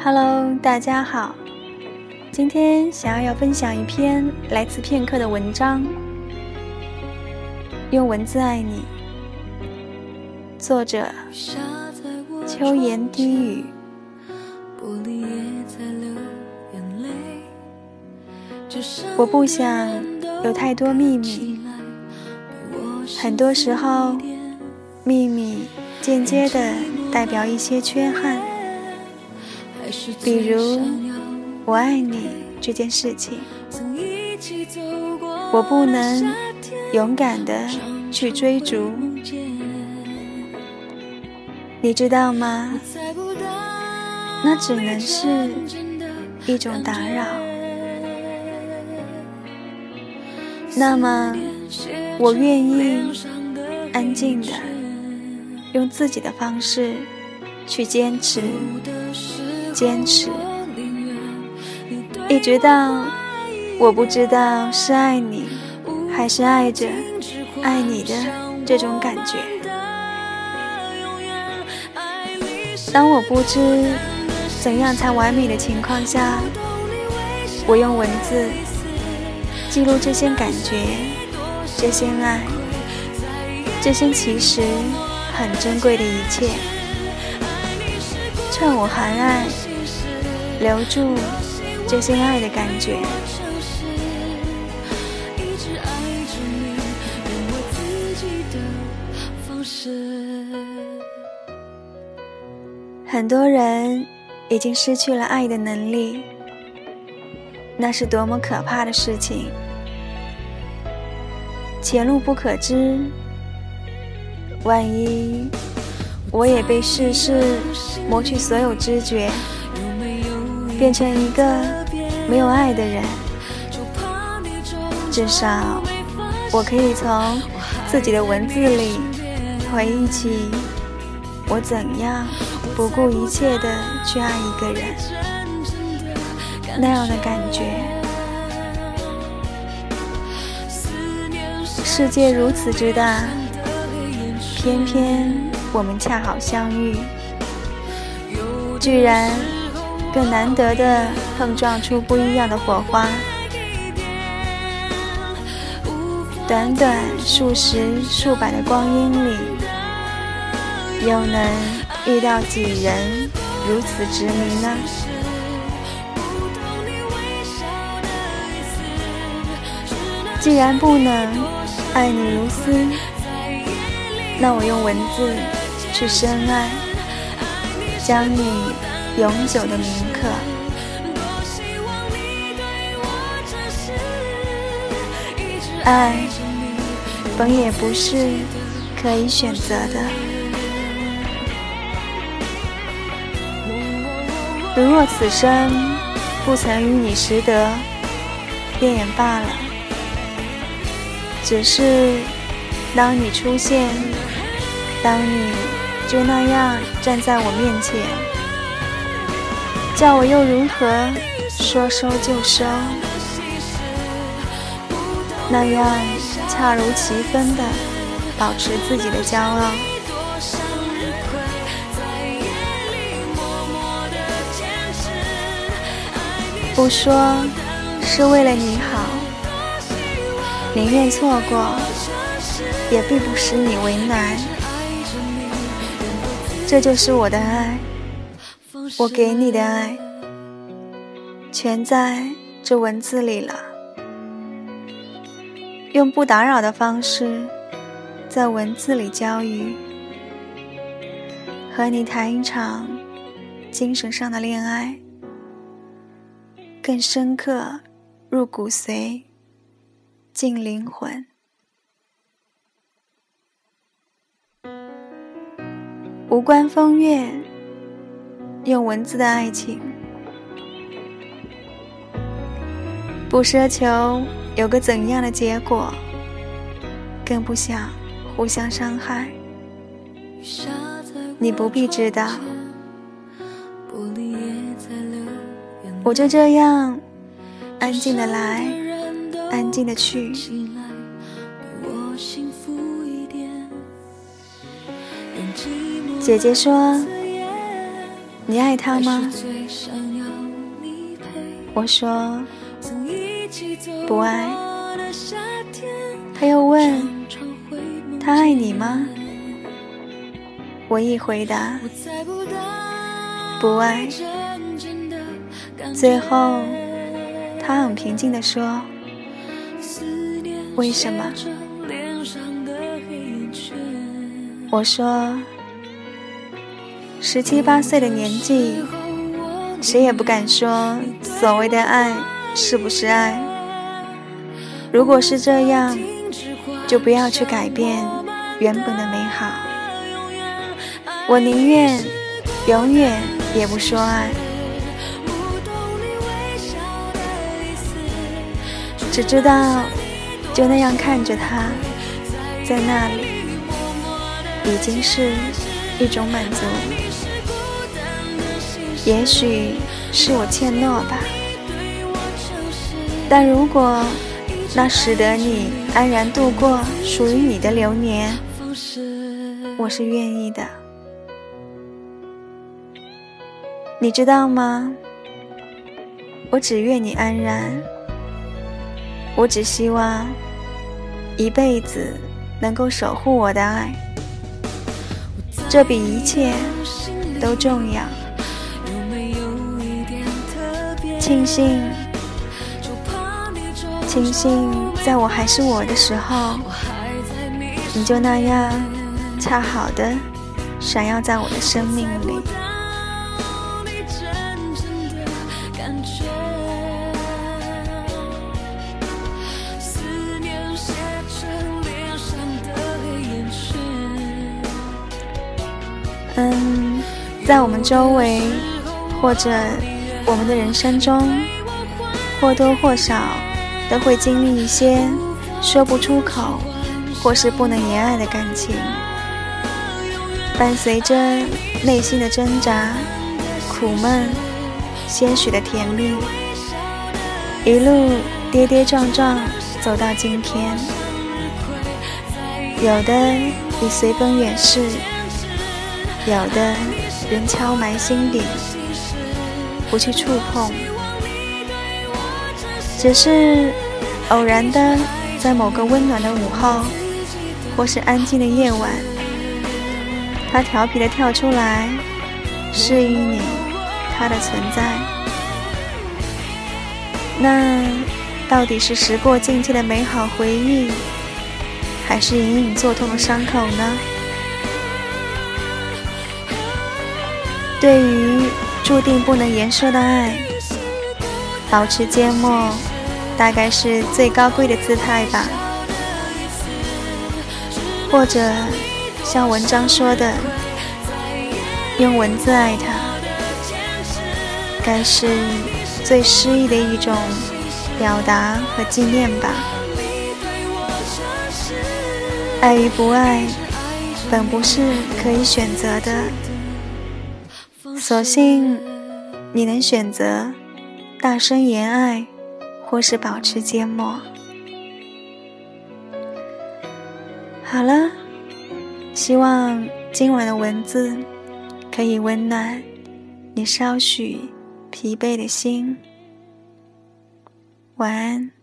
Hello，大家好。今天想要要分享一篇来自片刻的文章，用文字爱你。作者：秋言低语。我不想有太多秘密，很多时候，秘密间接的代表一些缺憾，比如我爱你这件事情，我不能勇敢的去追逐，你知道吗？那只能是一种打扰。那么，我愿意安静的用自己的方式去坚持，坚持，一直到我不知道是爱你还是爱着爱你的这种感觉。当我不知怎样才完美的情况下，我用文字。记录这些感觉，这些爱，这些其实很珍贵的一切。趁我还爱，留住这些爱的感觉。很多人已经失去了爱的能力。那是多么可怕的事情！前路不可知，万一我也被世事磨去所有知觉，变成一个没有爱的人，至少我可以从自己的文字里回忆起我怎样不顾一切的去爱一个人。那样的感觉，世界如此之大，偏偏我们恰好相遇，居然更难得的碰撞出不一样的火花。短短数十、数百的光阴里，又能遇到几人如此执迷呢？既然不能爱你如斯，那我用文字去深爱，将你永久的铭刻。爱本也不是可以选择的，如若此生不曾与你识得，便也罢了。只是，当你出现，当你就那样站在我面前，叫我又如何说收就收？那样恰如其分的保持自己的骄傲，不说是为了你好。宁愿错过，也并不使你为难。这就是我的爱，我给你的爱，全在这文字里了。用不打扰的方式，在文字里交予，和你谈一场精神上的恋爱，更深刻入骨髓。进灵魂，无关风月，用文字的爱情，不奢求有个怎样的结果，更不想互相伤害。你不必知道，我就这样安静的来。安静的去。姐姐说：“你爱他吗？我说不爱。他又问：他爱你吗？我一回答不爱。最后，他很平静地说：为什么？我说。十七八岁的年纪，谁也不敢说所谓的爱是不是爱。如果是这样，就不要去改变原本的美好。我宁愿永远也不说爱，只知道就那样看着他，在那里，已经是一种满足。也许是我欠诺吧，但如果那使得你安然度过属于你的流年，我是愿意的。你知道吗？我只愿你安然，我只希望一辈子能够守护我的爱，这比一切都重要。庆幸，庆幸，在我还是我的时候，你就那样恰好的闪耀在我的生命里。嗯，在我们周围，或者。我们的人生中，或多或少都会经历一些说不出口或是不能言爱的感情，伴随着内心的挣扎、苦闷、些许的甜蜜，一路跌跌撞撞走到今天。有的已随风远逝，有的仍敲埋心底。不去触碰，只是偶然的，在某个温暖的午后，或是安静的夜晚，他调皮的跳出来，示意你他的存在。那到底是时过境迁的美好回忆，还是隐隐作痛的伤口呢？对于。注定不能言说的爱，保持缄默，大概是最高贵的姿态吧。或者像文章说的，用文字爱他，该是最诗意的一种表达和纪念吧。爱与不爱，本不是可以选择的。所幸，你能选择大声言爱，或是保持缄默。好了，希望今晚的文字可以温暖你稍许疲惫的心。晚安。